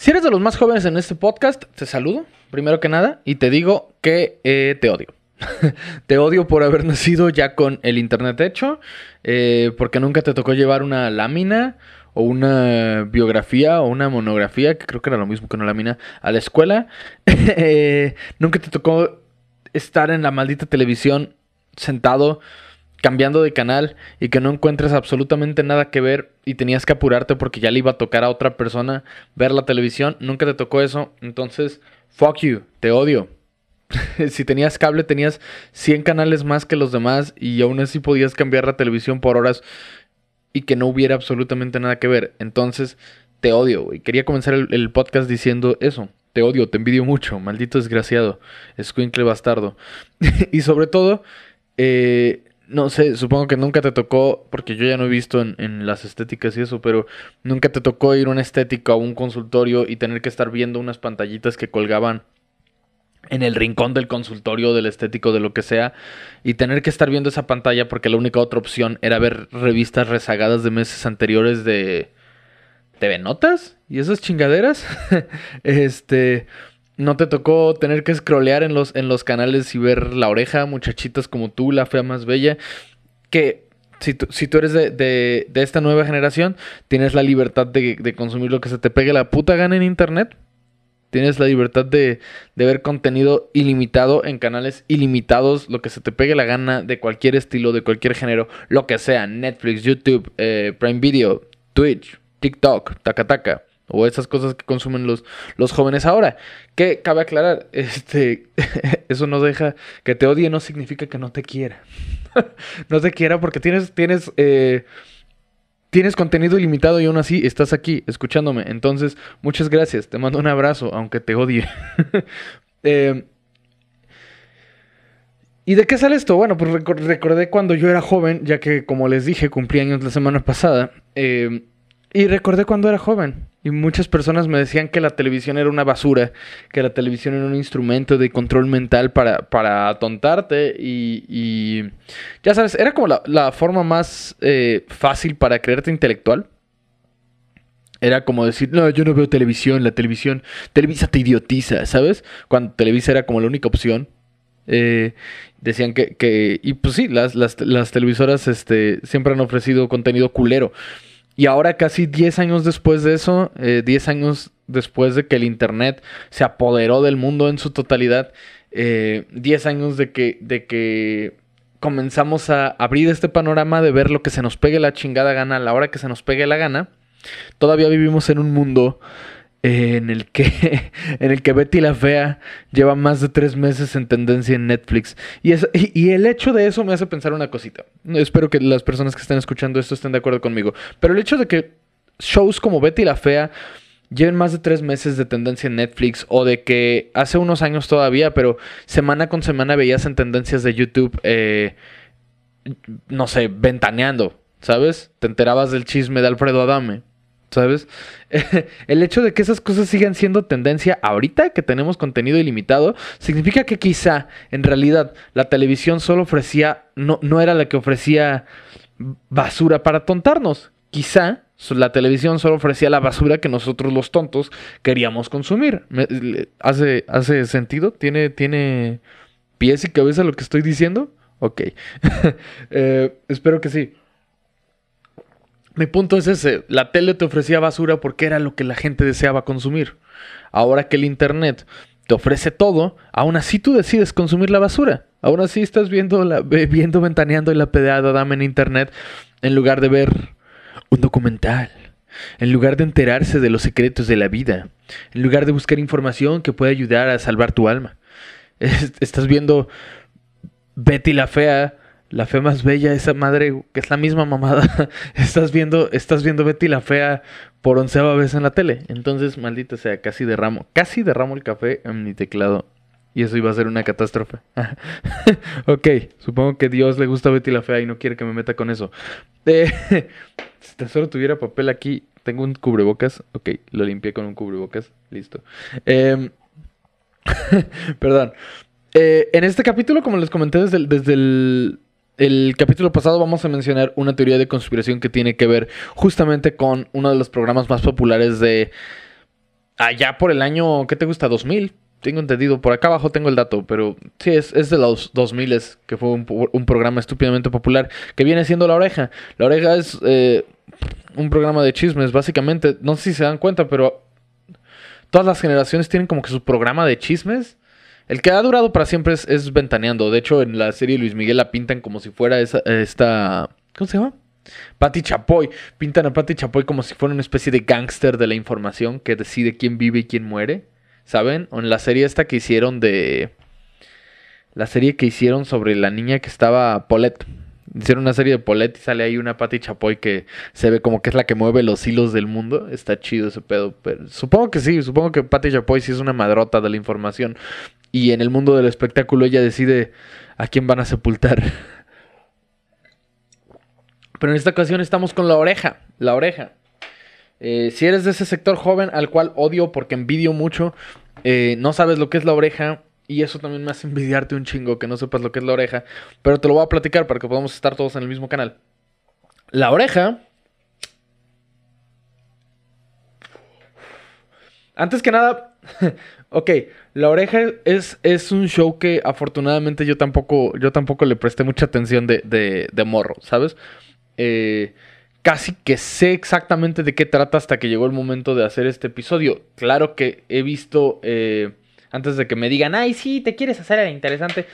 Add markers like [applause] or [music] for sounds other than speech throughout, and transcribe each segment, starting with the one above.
Si eres de los más jóvenes en este podcast, te saludo, primero que nada, y te digo que eh, te odio. [laughs] te odio por haber nacido ya con el internet hecho, eh, porque nunca te tocó llevar una lámina o una biografía o una monografía, que creo que era lo mismo que una lámina, a la escuela. [laughs] Eh, nunca te tocó estar en la maldita televisión sentado cambiando de canal y que no encuentres absolutamente nada que ver y tenías que apurarte porque ya le iba a tocar a otra persona ver la televisión, nunca te tocó eso, entonces, fuck you, te odio. [laughs] si tenías cable tenías 100 canales más que los demás y aún así podías cambiar la televisión por horas y que no hubiera absolutamente nada que ver, entonces, te odio, y quería comenzar el, podcast diciendo eso. Te odio, te envidio mucho, maldito desgraciado, escuincle bastardo. [laughs] y sobre todo, eh, no sé, supongo que nunca te tocó, porque yo ya no he visto en, las estéticas y eso, pero nunca te tocó ir a una estética o un consultorio y tener que estar viendo unas pantallitas que colgaban en el rincón del consultorio, del estético, de lo que sea, y tener que estar viendo esa pantalla porque la única otra opción era ver revistas rezagadas de meses anteriores de TV Notas y esas chingaderas. [laughs] este, ¿No te tocó tener que scrollear en los, en los canales y ver la oreja, muchachitas como tú, la fea más bella? Que si tú, si tú eres de, esta nueva generación, tienes la libertad de, consumir lo que se te pegue la puta gana en internet. Tienes la libertad de, ver contenido ilimitado en canales ilimitados, lo que se te pegue la gana de cualquier estilo, de cualquier género, lo que sea, Netflix, YouTube, eh, Prime Video, Twitch, TikTok, Takataka o esas cosas que consumen los, los jóvenes ahora. Que cabe aclarar, [laughs] este, [laughs] eso no deja que te odie, no significa que no te quiera. [laughs] no te quiera porque tienes, tienes, eh, tienes contenido ilimitado y aún así estás aquí escuchándome. Entonces, muchas gracias. Te mando un abrazo, aunque te odie. Em, ¿Y de qué sale esto? Bueno, pues recordé cuando yo era joven, ya que como les dije, cumplí años la semana pasada. Eh, y recordé cuando era joven y muchas personas me decían que la televisión era una basura, que la televisión era un instrumento de control mental para, para atontarte y, ya sabes, era como la, forma más eh, fácil para creerte intelectual. Era como decir, no, yo no veo televisión, la televisión, Televisa te idiotiza, ¿sabes? Cuando Televisa era como la única opción. Eh, decían que, que, y pues sí, las, las, las televisoras este, siempre han ofrecido contenido culero. Y ahora casi 10 años después de eso, 10 eh, años después de que el Internet se apoderó del mundo en su totalidad, 10 eh, años de que, de que comenzamos a abrir este panorama de ver lo que se nos pegue la chingada gana a la hora que se nos pegue la gana, todavía vivimos en un mundo en el que [laughs] en el que Betty la Fea lleva más de tres meses en tendencia en Netflix. Y, es, y, el hecho de eso me hace pensar una cosita. Espero que las personas que estén escuchando esto estén de acuerdo conmigo. Pero el hecho de que shows como Betty la Fea lleven más de tres meses de tendencia en Netflix o de que hace unos años todavía, pero semana con semana veías en tendencias de YouTube, eh, no sé, ventaneando, ¿sabes? Te enterabas del chisme de Alfredo Adame. ¿Sabes? [laughs] El hecho de que esas cosas sigan siendo tendencia ahorita que tenemos contenido ilimitado, significa que quizá en realidad la televisión solo ofrecía, no, no era la que ofrecía basura para tontarnos. Quizá la televisión solo ofrecía la basura que nosotros los tontos queríamos consumir. ¿Hace, hace sentido? ¿Tiene, ¿Tiene pies y cabeza lo que estoy diciendo? Ok. [laughs] Eh, espero que sí. Mi punto es ese, la tele te ofrecía basura porque era lo que la gente deseaba consumir. Ahora que el Internet te ofrece todo, aún así tú decides consumir la basura. Aún así estás viendo, viendo ventaneando la pedeada dama en Internet en lugar de ver un documental. En lugar de enterarse de los secretos de la vida. En lugar de buscar información que pueda ayudar a salvar tu alma. Estás viendo Betty la Fea la fe más bella, esa madre que es la misma mamada, [laughs] estás viendo, estás viendo Betty la fea por onceava vez en la tele. Entonces, maldita sea, casi derramo, casi derramo el café en mi teclado. Y eso iba a ser una catástrofe. [laughs] ok, supongo que Dios le gusta a Betty la fea y no quiere que me meta con eso. [laughs] Eh, si tan solo tuviera papel aquí, tengo un cubrebocas. Ok, lo limpié con un cubrebocas. Listo. Em, perdón. Eh, en este capítulo, como les comenté desde desde el el capítulo pasado vamos a mencionar una teoría de conspiración que tiene que ver justamente con uno de los programas más populares de allá por el año, ¿qué te gusta? 2000. Tengo entendido, por acá abajo tengo el dato, pero sí, es, es de los 2000 que fue un, programa estúpidamente popular que viene siendo La Oreja. La Oreja es eh, un programa de chismes, básicamente. No sé si se dan cuenta, pero todas las generaciones tienen como que su programa de chismes. El que ha durado para siempre es, Ventaneando. De hecho, en la serie Luis Miguel la pintan como si fuera esa, esta... ¿Cómo se llama? Patti Chapoy. Pintan a Patti Chapoy como si fuera una especie de gángster de la información que decide quién vive y quién muere. ¿Saben? O en la serie esta que hicieron de... La serie que hicieron sobre la niña que estaba Paulette. Hicieron una serie de Paulette y sale ahí una Patti Chapoy que se ve como que es la que mueve los hilos del mundo. Está chido ese pedo. Pero supongo que sí, supongo que Patti Chapoy sí es una madrota de la información. Y en el mundo del espectáculo ella decide a quién van a sepultar. Pero en esta ocasión estamos con la oreja. La oreja. Eh, si eres de ese sector joven al cual odio porque envidio mucho, eh, no sabes lo que es la oreja. Y eso también me hace envidiarte un chingo que no sepas lo que es la oreja. Pero te lo voy a platicar para que podamos estar todos en el mismo canal. La oreja. Antes que nada, [laughs] ok, La Oreja es, es un show que afortunadamente yo tampoco, yo tampoco le presté mucha atención de, de, de morro, ¿sabes? Eh, casi que sé exactamente de qué trata hasta que llegó el momento de hacer este episodio. Claro que he visto, eh, antes de que me digan, ay, sí, te quieres hacer el interesante.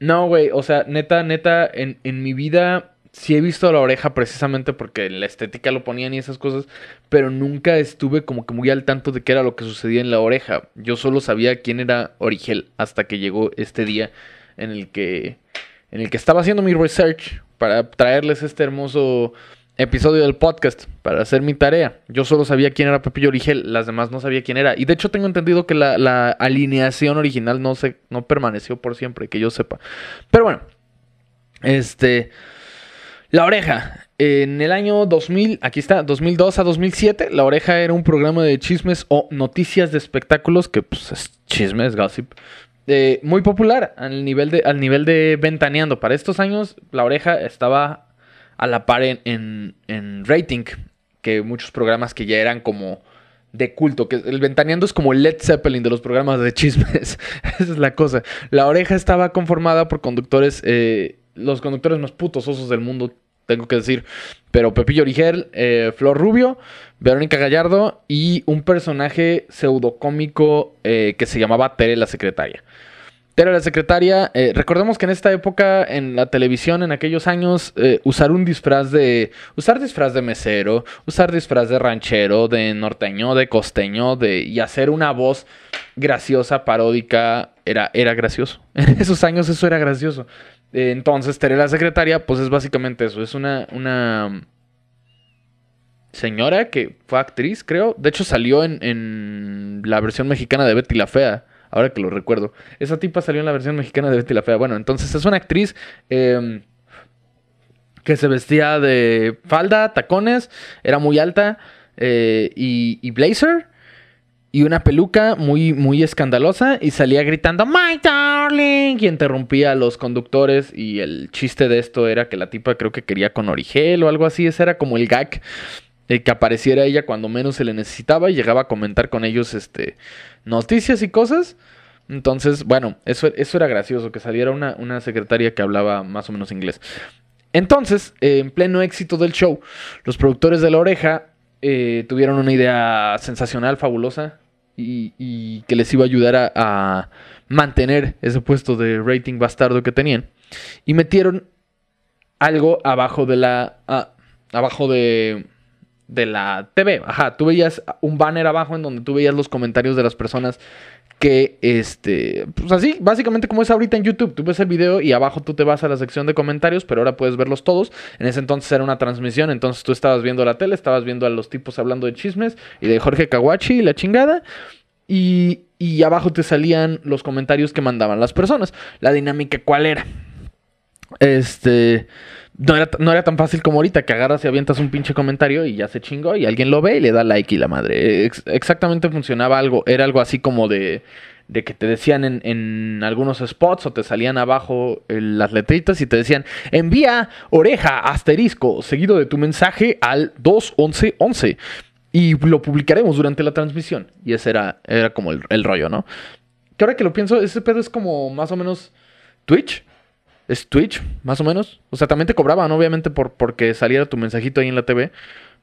No, güey, o sea, neta, neta, en, en mi vida sí he visto la oreja precisamente porque la estética lo ponían y esas cosas, pero nunca estuve como que muy al tanto de qué era lo que sucedía en la oreja. Yo solo sabía quién era Origel hasta que llegó este día en el que en el que estaba haciendo mi research para traerles este hermoso episodio del podcast para hacer mi tarea. Yo solo sabía quién era Pepillo Origel, las demás no sabía quién era. Y de hecho tengo entendido que la, alineación original no, se, no permaneció por siempre, que yo sepa. Pero bueno, este... La Oreja. En el año 2000, aquí está, 2002 a 2007, La Oreja era un programa de chismes o noticias de espectáculos, que pues es chismes, gossip, eh, muy popular al nivel, de, al nivel de ventaneando. Para estos años, La Oreja estaba a la par en, rating que muchos programas que ya eran como de culto, que el Ventaneando es como el Led Zeppelin de los programas de chismes. [laughs] Esa es la cosa. La oreja estaba conformada por conductores, eh, los conductores más putos osos del mundo, tengo que decir. Pero Pepillo Origel, eh, Flor Rubio, Verónica Gallardo y un personaje pseudocómico eh, que se llamaba Tere la Secretaria. Tere la Secretaria, eh, recordemos que en esta época, en la televisión, en aquellos años, usar un disfraz de. Usar disfraz de mesero, usar disfraz de ranchero, de norteño, de costeño, de. y hacer una voz graciosa, paródica, era, era gracioso. [laughs] En esos años eso era gracioso. Entonces, Tere la secretaria, pues es básicamente eso. Es una, una señora que fue actriz, creo. De hecho, salió en, la versión mexicana de Betty la Fea. Ahora que lo recuerdo. Esa tipa salió en la versión mexicana de Betty la Fea. Bueno, entonces es una actriz em, que se vestía de falda, tacones, era muy alta eh, y blazer y una peluca muy, muy escandalosa y salía gritando My darling y interrumpía a los conductores y el chiste de esto era que la tipa creo que quería con origel o algo así, ese era como el gag que apareciera ella cuando menos se le necesitaba y llegaba a comentar con ellos este noticias y cosas. Entonces, bueno, eso, eso era gracioso, que saliera una, una secretaria que hablaba más o menos inglés. Entonces, en pleno éxito del show, los productores de La Oreja eh, tuvieron una idea sensacional, fabulosa, y, que les iba a ayudar a, mantener ese puesto de rating bastardo que tenían. Y metieron algo abajo de la... abajo de, de la TV. Ajá, tú veías un banner abajo en donde tú veías los comentarios de las personas que, este, pues así, básicamente como es ahorita en YouTube, tú ves el video y abajo tú te vas a la sección de comentarios, pero ahora puedes verlos todos. En ese entonces era una transmisión, entonces tú estabas viendo la tele, estabas viendo a los tipos hablando de chismes y de Jorge Kawachi y la chingada. Y, y abajo te salían los comentarios que mandaban las personas. La dinámica, ¿cuál era? Este no era, tan fácil como ahorita que agarras y avientas un pinche comentario y ya se chingó y alguien lo ve y le da like y la madre. exactamente funcionaba algo, era algo así como de, de que te decían en, en, algunos spots o te salían abajo las letritas y te decían envía oreja asterisco seguido de tu mensaje al 21111. y lo publicaremos durante la transmisión. Y ese era, era como el, rollo, ¿no? Que ahora que lo pienso, ese pedo es como más o menos Twitch. Es Twitch, más o menos. O sea, también te cobraban, obviamente, por, porque saliera tu mensajito ahí en la TV.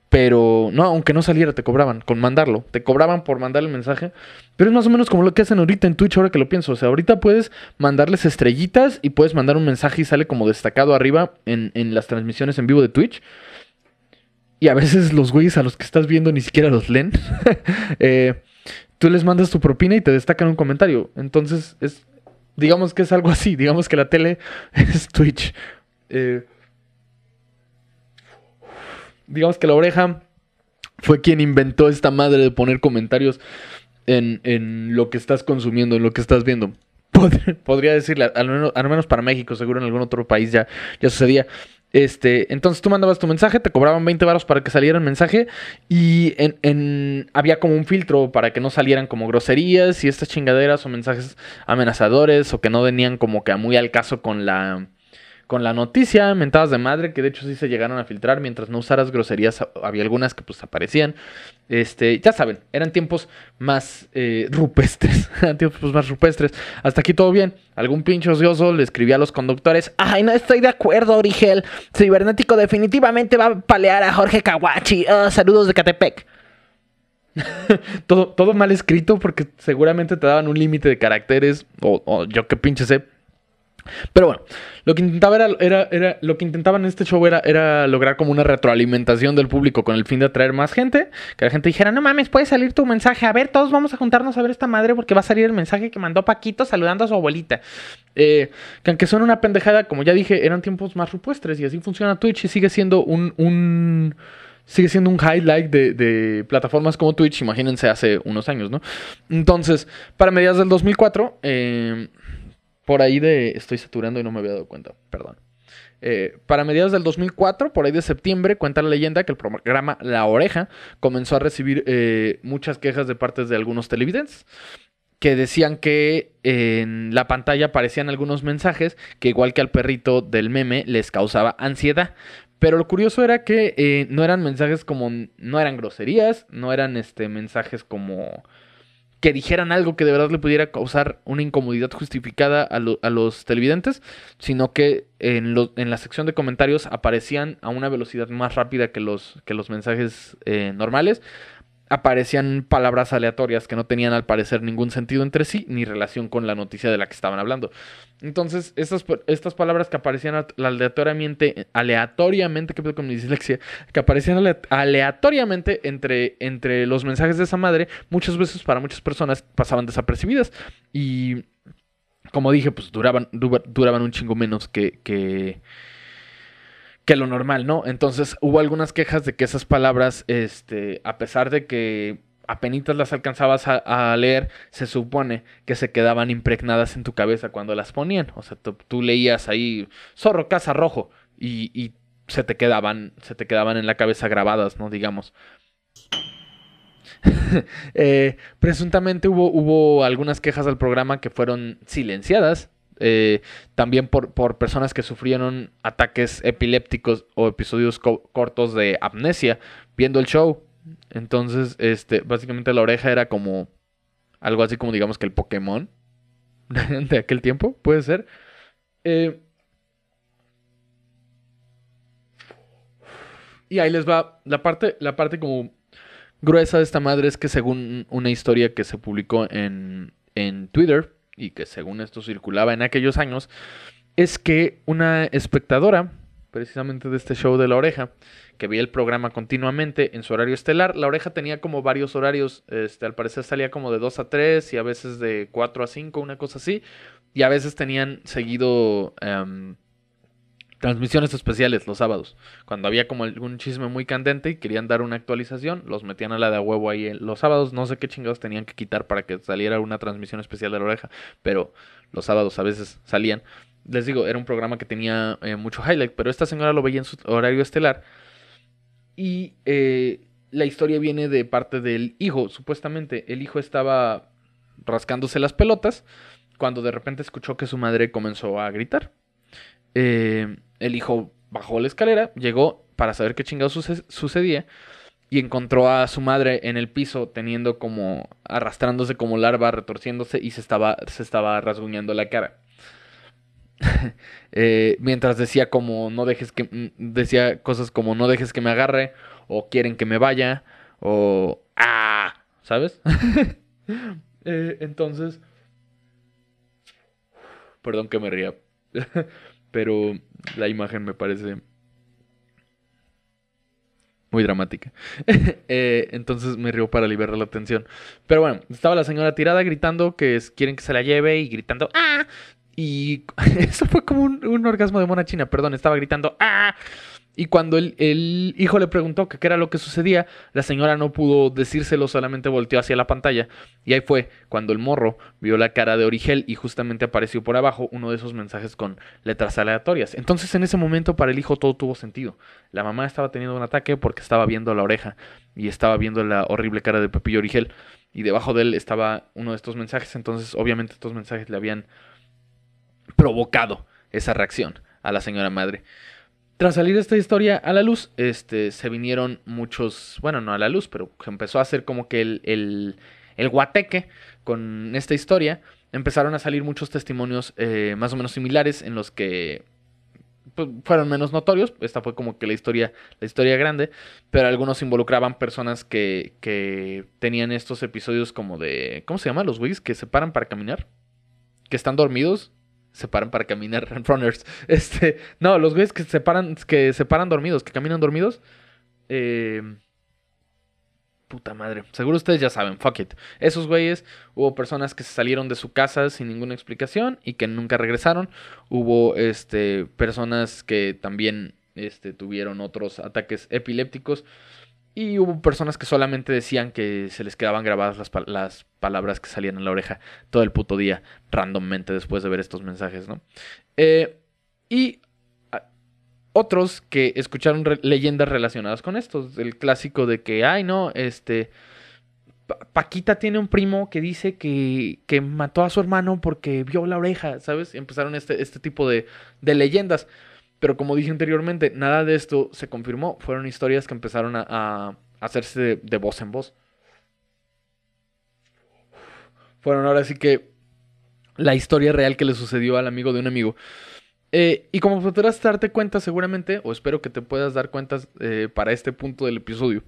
Pero no, aunque no saliera, te cobraban con mandarlo. Te cobraban por mandar el mensaje. Pero es más o menos como lo que hacen ahorita en Twitch, ahora que lo pienso. O sea, ahorita puedes mandarles estrellitas y puedes mandar un mensaje y sale como destacado arriba en, las transmisiones en vivo de Twitch. Y a veces los güeyes a los que estás viendo ni siquiera los leen. [laughs] Eh, tú les mandas tu propina y te destacan un comentario. Entonces, es, digamos que es algo así. Digamos que la tele [laughs] es Twitch. Eh, digamos que la oreja fue quien inventó esta madre de poner comentarios en, lo que estás consumiendo, en lo que estás viendo. [laughs] Podría decirle, al menos, al menos, para México, seguro en algún otro país ya, ya sucedía. Este, entonces tú mandabas tu mensaje, te cobraban 20 baros para que saliera el mensaje y en, había como un filtro para que no salieran como groserías y estas chingaderas o mensajes amenazadores o que no venían como que muy al caso con la con la noticia, mentadas de madre, que de hecho sí se llegaron a filtrar mientras no usaras groserías, había algunas que pues aparecían. Este, ya saben, eran tiempos más eh, rupestres, [laughs] tiempos más rupestres. Hasta aquí todo bien. Algún pinche ocioso le escribía a los conductores, ay, no estoy de acuerdo, Origel. Cibernético definitivamente va a palear a Jorge Kawachi. Ah, saludos de Catepec. [laughs] todo, todo mal escrito porque seguramente te daban un límite de caracteres o, o yo qué pinche sé pero bueno, lo que intentaba era, era, lo que intentaban en este show era, era, lograr como una retroalimentación del público con el fin de atraer más gente. Que la gente dijera, no mames, puede salir tu mensaje. A ver, todos vamos a juntarnos a ver esta madre porque va a salir el mensaje que mandó Paquito saludando a su abuelita. Eh, que aunque suena una pendejada, como ya dije, eran tiempos más rupestres y así funciona Twitch y sigue siendo un, sigue siendo un highlight de, de, plataformas como Twitch, imagínense hace unos años, ¿no? Entonces, para mediados del 2004, eh, por ahí de... Estoy saturando y no me había dado cuenta, perdón. Eh, para mediados del 2004, por ahí de septiembre, cuenta la leyenda que el programa La Oreja comenzó a recibir eh, muchas quejas de parte de algunos televidentes que decían que en la pantalla aparecían algunos mensajes que igual que al perrito del meme les causaba ansiedad. Pero lo curioso era que eh, no eran mensajes como, no eran groserías, no eran este, mensajes como que dijeran algo que de verdad le pudiera causar una incomodidad justificada a, los televidentes, sino que en, en, la sección de comentarios aparecían a una velocidad más rápida que los, que los mensajes eh, normales aparecían palabras aleatorias que no tenían al parecer ningún sentido entre sí ni relación con la noticia de la que estaban hablando. Entonces, estas, estas palabras que aparecían aleatoriamente, aleatoriamente, que con mi dislexia, que aparecían aleatoriamente entre, entre los mensajes de esa madre, muchas veces para muchas personas pasaban desapercibidas. Y como dije, pues duraban, duraban un chingo menos que, que que lo normal, ¿no? Entonces hubo algunas quejas de que esas palabras, este, a pesar de que apenas las alcanzabas a, leer, se supone que se quedaban impregnadas en tu cabeza cuando las ponían. O sea, tú, leías ahí zorro, casa, rojo y, se te quedaban, se te quedaban en la cabeza grabadas, ¿no? Digamos. [laughs] Eh, presuntamente hubo, hubo algunas quejas al programa que fueron silenciadas eh, también por, por, personas que sufrieron ataques epilépticos o episodios cortos de amnesia viendo el show. Entonces, este, básicamente la oreja era como algo así como digamos que el Pokémon [laughs] de aquel tiempo, puede ser. Eh, y ahí les va la parte, la parte como gruesa de esta madre es que según una historia que se publicó en, en Twitter, y que según esto circulaba en aquellos años, es que una espectadora, precisamente de este show de La Oreja, que veía el programa continuamente en su horario estelar, La Oreja tenía como varios horarios, este, al parecer salía como de 2 a 3 y a veces de 4 a 5, una cosa así, y a veces tenían seguido... Em, transmisiones especiales los sábados. Cuando había como algún chisme muy candente y querían dar una actualización, los metían a la de huevo ahí los sábados. No sé qué chingados tenían que quitar para que saliera una transmisión especial de la oreja, pero los sábados a veces salían. Les digo, era un programa que tenía eh, mucho highlight, pero esta señora lo veía en su horario estelar. Y eh, la historia viene de parte del hijo, supuestamente. El hijo estaba rascándose las pelotas cuando de repente escuchó que su madre comenzó a gritar. Eh, el hijo bajó la escalera, llegó para saber qué chingados sucedía y encontró a su madre en el piso teniendo como arrastrándose como larva, retorciéndose y se estaba, se estaba rasguñando la cara. [laughs] Eh, mientras decía como no dejes que mm, decía cosas como no dejes que me agarre o quieren que me vaya o ah, ¿sabes? [laughs] Eh, entonces perdón que me ría, [laughs] pero la imagen me parece muy dramática. [laughs] Eh, entonces me río para liberar la atención. Pero bueno, estaba la señora tirada gritando que quieren que se la lleve y gritando ¡Ah! Y [laughs] eso fue como un, orgasmo de mona china, perdón, estaba gritando ¡Ah! Y cuando el, hijo le preguntó qué era lo que sucedía, la señora no pudo decírselo, solamente volteó hacia la pantalla. Y ahí fue cuando el morro vio la cara de Origel y justamente apareció por abajo uno de esos mensajes con letras aleatorias. Entonces en ese momento para el hijo todo tuvo sentido. La mamá estaba teniendo un ataque porque estaba viendo la oreja y estaba viendo la horrible cara de Pepillo Origel. Y debajo de él estaba uno de estos mensajes. Entonces obviamente estos mensajes le habían provocado esa reacción a la señora madre. Tras salir esta historia a la luz, este, se vinieron muchos, bueno, no a la luz, pero empezó a hacer como que el, el, el guateque con esta historia. Empezaron a salir muchos testimonios eh, más o menos similares en los que pues, fueron menos notorios. Esta fue como que la historia, la historia grande, pero algunos involucraban personas que, que tenían estos episodios como de, ¿cómo se llama? Los güeyes que se paran para caminar, que están dormidos se paran para caminar, [laughs] runners. Este, no, los güeyes que se paran, que se paran dormidos, que caminan dormidos. Eh, puta madre. Seguro ustedes ya saben, fuck it. Esos güeyes, hubo personas que se salieron de su casa sin ninguna explicación y que nunca regresaron. Hubo este, personas que también este, tuvieron otros ataques epilépticos. Y hubo personas que solamente decían que se les quedaban grabadas las, las, palabras que salían en la oreja todo el puto día, randommente, después de ver estos mensajes, ¿no? Eh, y ah, otros que escucharon leyendas relacionadas con estos. El clásico de que, ay, no, este. Paquita tiene un primo que dice que, que, mató a su hermano porque vio la oreja, ¿sabes? Y empezaron este, este tipo de, de leyendas. Pero como dije anteriormente, nada de esto se confirmó. Fueron historias que empezaron a, hacerse de, voz en voz. Fueron ahora sí que la historia real que le sucedió al amigo de un amigo. Eh, y como podrás darte cuenta seguramente, o espero que te puedas dar cuenta eh, para este punto del episodio,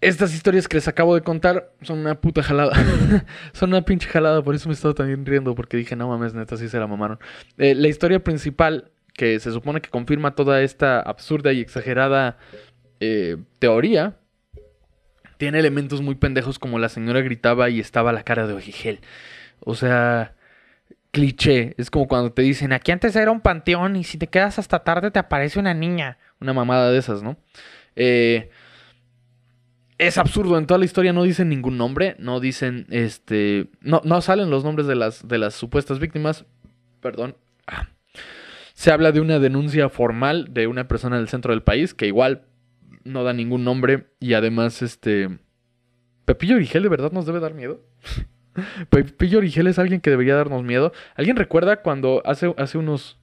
estas historias que les acabo de contar son una puta jalada. [laughs] son una pinche jalada, por eso me he estado también riendo, porque dije, no mames, neta, sí se la mamaron. Eh, la historia principal, que se supone que confirma toda esta absurda y exagerada eh, teoría, tiene elementos muy pendejos como la señora gritaba y estaba la cara de Ojigel. O sea, cliché. Es como cuando te dicen, aquí antes era un panteón y si te quedas hasta tarde te aparece una niña. Una mamada de esas, ¿no? Eh es absurdo. En toda la historia no dicen ningún nombre. No dicen, este. No, no salen los nombres de las, de las supuestas víctimas. Perdón. Ah. Se habla de una denuncia formal de una persona del centro del país que igual no da ningún nombre. Y además, este. Pepillo Origel de verdad nos debe dar miedo. [laughs] Pepillo Origel es alguien que debería darnos miedo. ¿Alguien recuerda cuando hace, hace unos.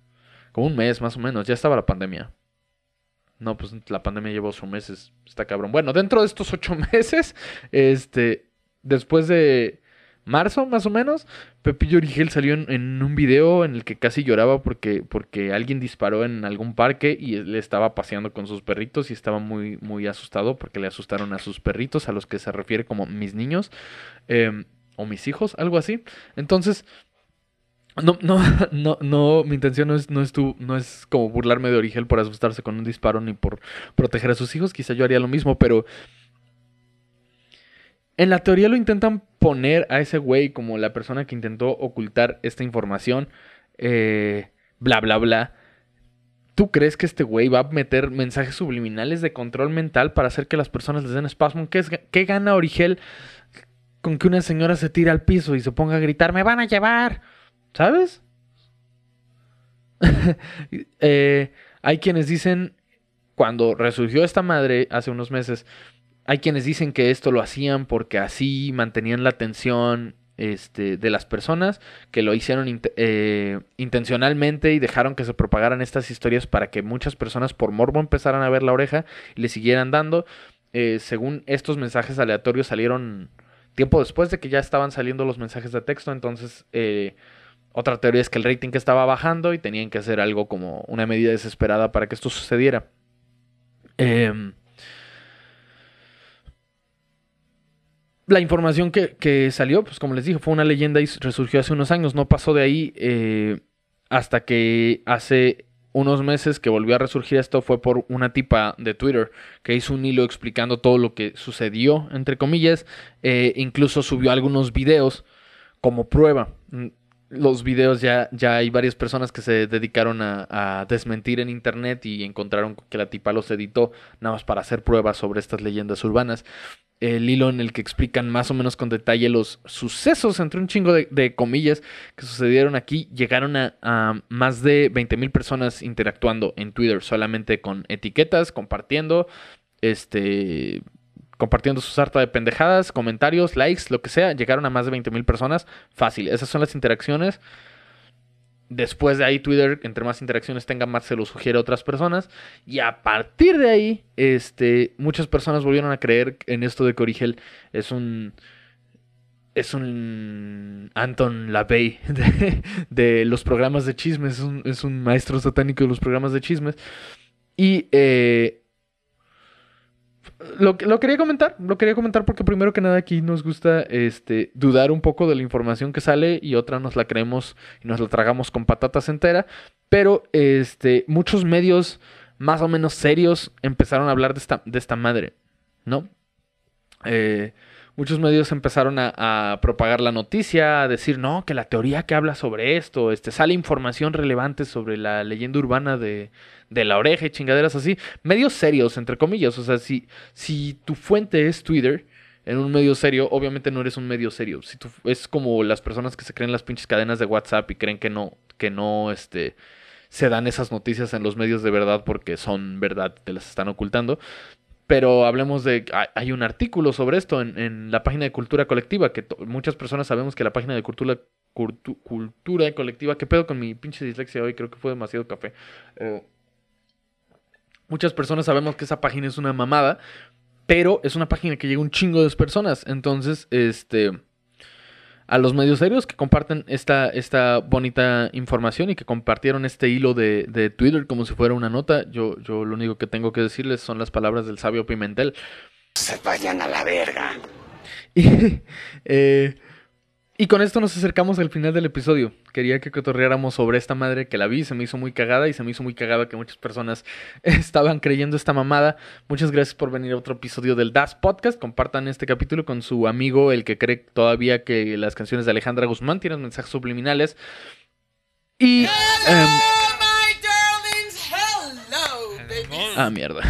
como un mes más o menos, ya estaba la pandemia? No, pues la pandemia llevó ocho meses. Está cabrón. Bueno, dentro de estos ocho [laughs] meses, este, después de marzo más o menos, Pepillo Origel salió en, un video en el que casi lloraba porque, porque alguien disparó en algún parque y le estaba paseando con sus perritos y estaba muy, muy asustado porque le asustaron a sus perritos, a los que se refiere como mis niños em, o mis hijos, algo así. Entonces, no, no, [laughs] no, no, mi intención no es, no es tu, no es como burlarme de Origel por asustarse con un disparo ni por proteger a sus hijos. Quizá yo haría lo mismo, pero en la teoría lo intentan poner a ese güey como la persona que intentó ocultar esta información. Eh, bla, bla, bla. ¿Tú crees que este güey va a meter mensajes subliminales de control mental para hacer que las personas les den espasmo? ¿Qué, es, ¿Qué gana Origel con que una señora se tire al piso y se ponga a gritar, me van a llevar? ¿Sabes? [laughs] Eh, hay quienes dicen, cuando resurgió esta madre hace unos meses, hay quienes dicen que esto lo hacían porque así mantenían la atención este, de las personas que lo hicieron eh, intencionalmente y dejaron que se propagaran estas historias para que muchas personas por morbo empezaran a ver la oreja y le siguieran dando. Eh, según estos mensajes aleatorios salieron tiempo después de que ya estaban saliendo los mensajes de texto, entonces otra teoría es que el rating estaba bajando y tenían que hacer algo como una medida desesperada para que esto sucediera. Em, la información que, salió, pues como les dije, fue una leyenda y resurgió hace unos años. No pasó de ahí eh, hasta que hace unos meses que volvió a resurgir esto fue por una tipa de Twitter que hizo un hilo explicando todo lo que sucedió, entre comillas. Eh, incluso subió algunos videos como prueba. Los videos ya, ya hay varias personas que se dedicaron a, desmentir en internet y encontraron que la tipa los editó nada más para hacer pruebas sobre estas leyendas urbanas. El hilo en el que explican más o menos con detalle los sucesos, entre un chingo de, comillas, que sucedieron aquí, llegaron a, a más de 20.000 personas interactuando en Twitter, solamente con etiquetas, compartiendo, este, compartiendo su sarta de pendejadas, comentarios, likes, lo que sea. Llegaron a más de 20 mil personas. Fácil. Esas son las interacciones. Después de ahí, Twitter, entre más interacciones tenga, más se lo sugiere a otras personas. Y a partir de ahí, este, muchas personas volvieron a creer en esto de que Origel es un. Es un Anton LaVey [laughs] de, de los programas de chismes. Es un, es un, maestro satánico de los programas de chismes. Y eh, lo, lo, quería comentar, lo quería comentar porque primero que nada aquí nos gusta este, dudar un poco de la información que sale y otra nos la creemos y nos la tragamos con patatas entera, pero este, muchos medios más o menos serios empezaron a hablar de esta, de esta madre, ¿no? Eh, muchos medios empezaron a, propagar la noticia, a decir, no, que la teoría que habla sobre esto, este, sale información relevante sobre la leyenda urbana de, de la oreja y chingaderas así. Medios serios, entre comillas. O sea, si, si tu fuente es Twitter, en un medio serio, obviamente no eres un medio serio. Si tú, es como las personas que se creen las pinches cadenas de WhatsApp y creen que no, que no, este, se dan esas noticias en los medios de verdad porque son verdad, te las están ocultando. Pero hablemos de. Hay un artículo sobre esto en, la página de Cultura Colectiva, que muchas personas sabemos que la página de Cultura, cultura Colectiva. ¿Qué pedo con mi pinche dislexia hoy? Creo que fue demasiado café. Eh, muchas personas sabemos que esa página es una mamada, pero es una página que llega un chingo de personas. Entonces, este a los medios serios que comparten esta, esta bonita información y que compartieron este hilo de, Twitter como si fuera una nota. Yo, yo lo único que tengo que decirles son las palabras del sabio Pimentel. Se vayan a la verga. Y, [laughs] eh, y con esto nos acercamos al final del episodio. Quería que cotorreáramos sobre esta madre que la vi, se me hizo muy cagada y se me hizo muy cagada que muchas personas [laughs] estaban creyendo esta mamada. Muchas gracias por venir a otro episodio del Das Podcast. Compartan este capítulo con su amigo, el que cree todavía que las canciones de Alejandra Guzmán tienen mensajes subliminales. Y... Em, ah, mierda.